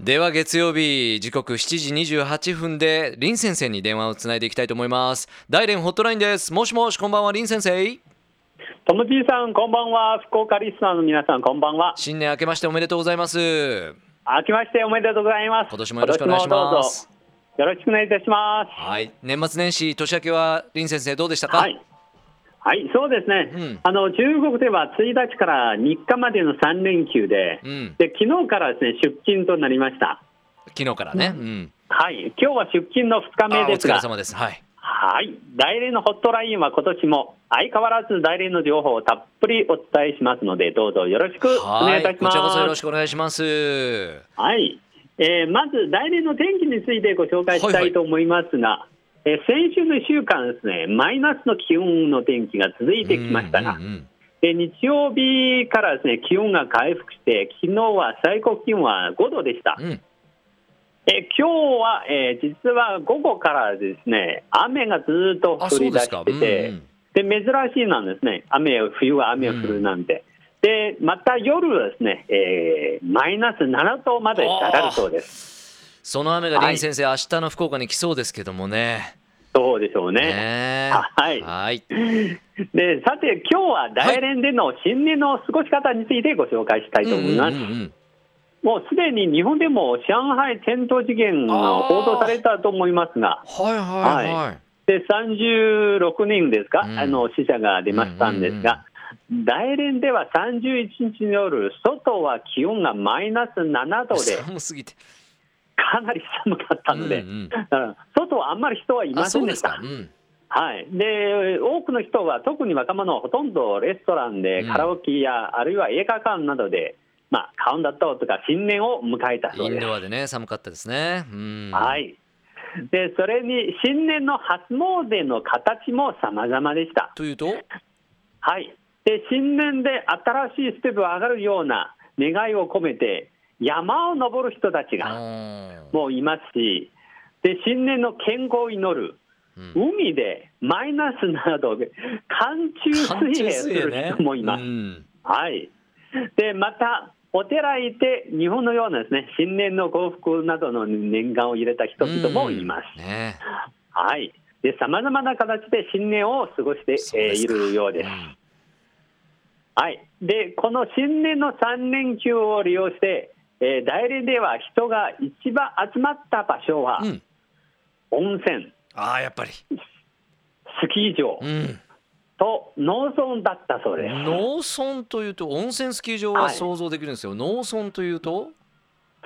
では月曜日時刻7時28分で林先生に電話をつないでいきたいと思います。大連ホットラインです。もしもしこんばんは林先生。ともじいさんこんばんは。福岡リスナーの皆さんこんばんは。新年明けましておめでとうございます。明けましておめでとうございます。今年もよろしくお願いします。よろしくお願いいたします。はい。年末年始年明けは林先生どうでしたか？はいはい、そうですね、うん。あの中国では1日から3日までの3連休で、うん。で昨日からです、ね、出勤となりました。昨日からね。うん。はい、今日は出勤の2日あ目ですが、お疲れ様です。はい。はい、大連のホットラインは今年も相変わらず大連の情報をたっぷりお伝えしますので、どうぞよろしくお願はいいいたします。こちらこそよろしくお願いします。はい、えーまず大連の天気についてご紹介したいと思いますが、えー先週の1週間ですね、マイナスの気温の天気が続いてきましたが、うんうんうんで日曜日からですね気温が回復して、昨日は最高気温は5度でした。うんえ今日は、えー実は午後からですね雨がずっとあ降り出してて、うんうんで珍しいなんですね、雨を冬は雨を降るなんて。でまた夜はですね、えーマイナス7度まで下がるそうです。その雨が林先生、明日の福岡に来そうですけどもね。そうでしょうね。はい。はい。でさて、今日は大連での新年の過ごし方についてご紹介したいと思います。もうすでに日本でも上海転倒事件が報道されたと思いますが、はいはいはい、で36人ですか、うん。あの死者が出ましたんですが、大連では31日の夜、外は気温がマイナス7度で、寒すぎてかなり寒かったので、うんうん。外はあんまり人はいまあせでした。そうんですか、。うん。はい、で多くの人は、特に若者はほとんどレストランでうん。カラオケや、あるいは映画館などで、まあ、カウントダウンとか新年を迎えたそインうです。ドアでね寒かったですね。うん、はい。でそれに新年の初詣の形も様々でした。というと、はい、で新年で新しいステップを上がるような願いを込めて、山を登る人たちがうん。もういますし、で新年の健康を祈る、うん。海でマイナス7度で寒中水泳する人もいます。うん。はい、でまた、お寺へ行って、日本のようなです、ね、新年の幸福などの念願を入れた人々もいます。うん。ね。はい、で様々な形で新年を過ごして、えーいるようです。うん。はい、でこの新年の3連休を利用して、えー大連では人が一番集まった場所は、うん、温泉、ああやっぱり、スキー場。うん、と農村だったそうです。農村というと温泉スキー場は想像できるんですよ、農村というと？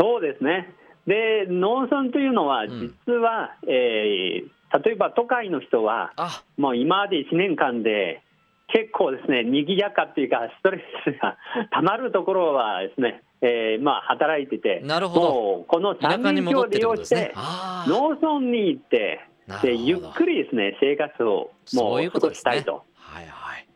そうですね。で、農村というのは、うん。実は、えー例えば都会の人は、あ。もう今まで1年間で、結構ですね、賑やかっていうか、ストレスが たまるところはですね、えーまあ、働いてて、なるほど。この田舎3連休をに戻ってってこ利用して農村に行ってで、ゆっくりですね、生活をそも過ういううことですね。ごしたいと。はいはい、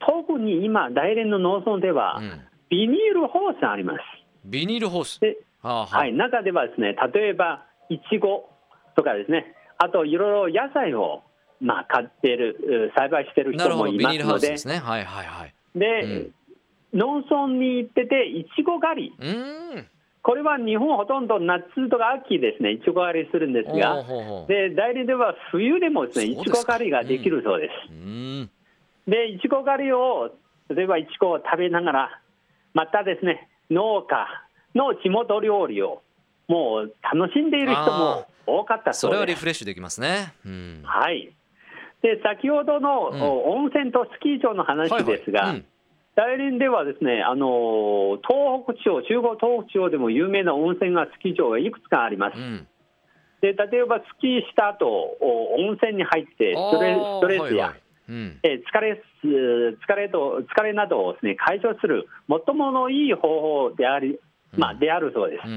特に今、大連の農村ではう、ん、ビニールホースあります。ビニールホース。ではあはあはい、中ではですね、例えば、いちごとかですね、あといろいろ野菜を、まあ、買ってる、う栽培してるなるほ人もいどビニールハますので、ウスですね。はいはいはい。で、農村に行ってて、いちご狩り、これは日本ほとんど夏とか秋ですね、いちご狩りするんですが、で代理では冬でもですね、いちご狩りができるそうです。うーん。で、いちご狩りを、例えばいちごを食べながら、またですね、農家の地元料理をもう楽しんでいる人も多かったそれはリそうです。フレッシュできますね。うん。はい。で、先ほどの、温泉とスキー場の話ですが、はいはい。うん大連ではですね、あの東北地方、中国東北地方でも有名な温泉がスキー場がいくつかあります。うん。で、例えばスキーした後、お温泉に入ってストレストレスや、はいはい。うん。えー疲れす疲れと疲れなどをです、ね、解消する最ものいい方法であり、まあ、うんであるそうです。うん。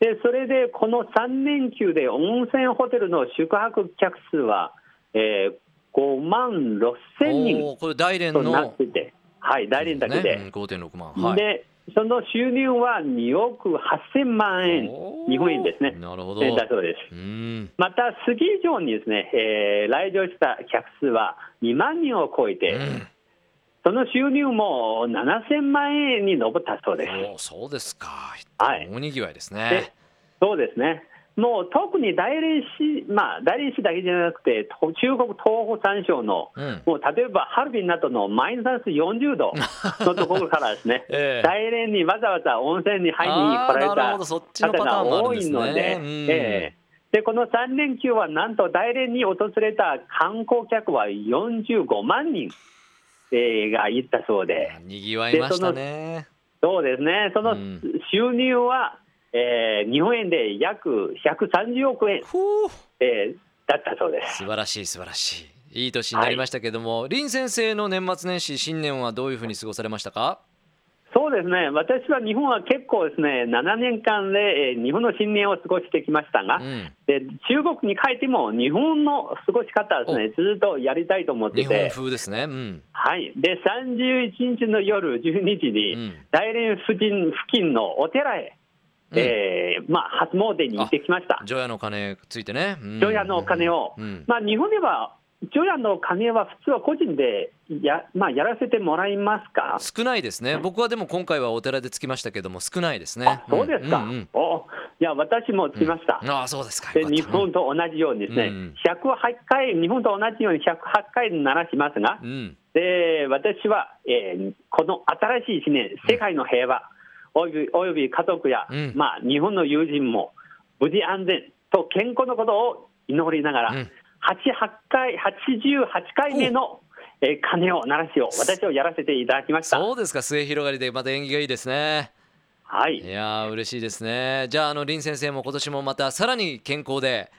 でそれでこの3連休で温泉ホテルの宿泊客数は、えー5万6千人となってて、はい、大連だけで。ねうん5.6万はいでその収入は2億8000万円、日本円ですね、なるほどえーだそうです。また、スキー場にですね、えー来場した客数は2万人を超えて、うんその収入も7000万円に上ったそうです。おそうですか。はい大にぎわいですでね。そうですね。もう特に大連市、まあ、大連市だけじゃなくて、と中国東北山省の、うん。もう例えばハルビンなどのマイナス40度の ところからですね、ええ。大連にわざわざ温泉に入りに来られた方が多いので、うん。ええ。でこの3連休はなんと大連に訪れた観光客は45万人、えーが行ったそうで。にぎわいましたね。そうですね、そのうん。収入は、えー日本円で約130億円、えーだったそうです。素晴らしい素晴らしい。いい年になりましたけども、林先生の年末年始新年はどういうふうに過ごされましたか？そうですね、私は日本は結構ですね、7年間で、えー日本の新年を過ごしてきましたが、うん。で中国に帰っても日本の過ごし方はですね、ずっとやりたいと思って日本て、風ですね。うん。はい、で31日の夜12時に、うん大連付近付近のお寺へ、うんえーまあ、初詣に行ってきました。除夜の鐘ついてね。うん除夜のお金を、うんまあ、日本では除夜の金は普通は個人でや,、まあ、やらせてもらいますか？少ないですね。僕はでも今回はお寺でつきましたけども少ないですね。あそうですか、んんんおいや私も来ました、ああそうですか。で日本と同じようにですね、うん108回、日本と同じように108回鳴らしますが、うん。で私は、えーこの新しい1年、世界の平和、およびおよび家族や、うんまあ、日本の友人も無事安全と健康のことを祈りながら、うん88回88回目の、えー鐘を鳴らしを私をやらせていただきました。そうですか。末広がりでまた縁起がいいですね。はいいやー嬉しいですね。じゃああの林先生も今年もまたさらに健康で、、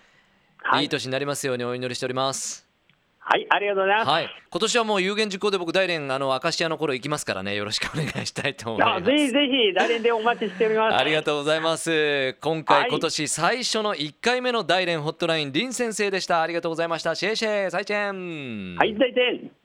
はいいい年になりますようにお祈りしております。はい、ありがとうございます。はい。今年はもう有言実行で僕大連あのアカシアの頃行きますからね。よろしくお願いしたいと思います。あぜひぜひ、来年でお待ちしております。ありがとうございます。今回、はい今年最初の1回目の大連ホットライン林先生でした。ありがとうございました。シェイシェイ、再见。はい、再見。Love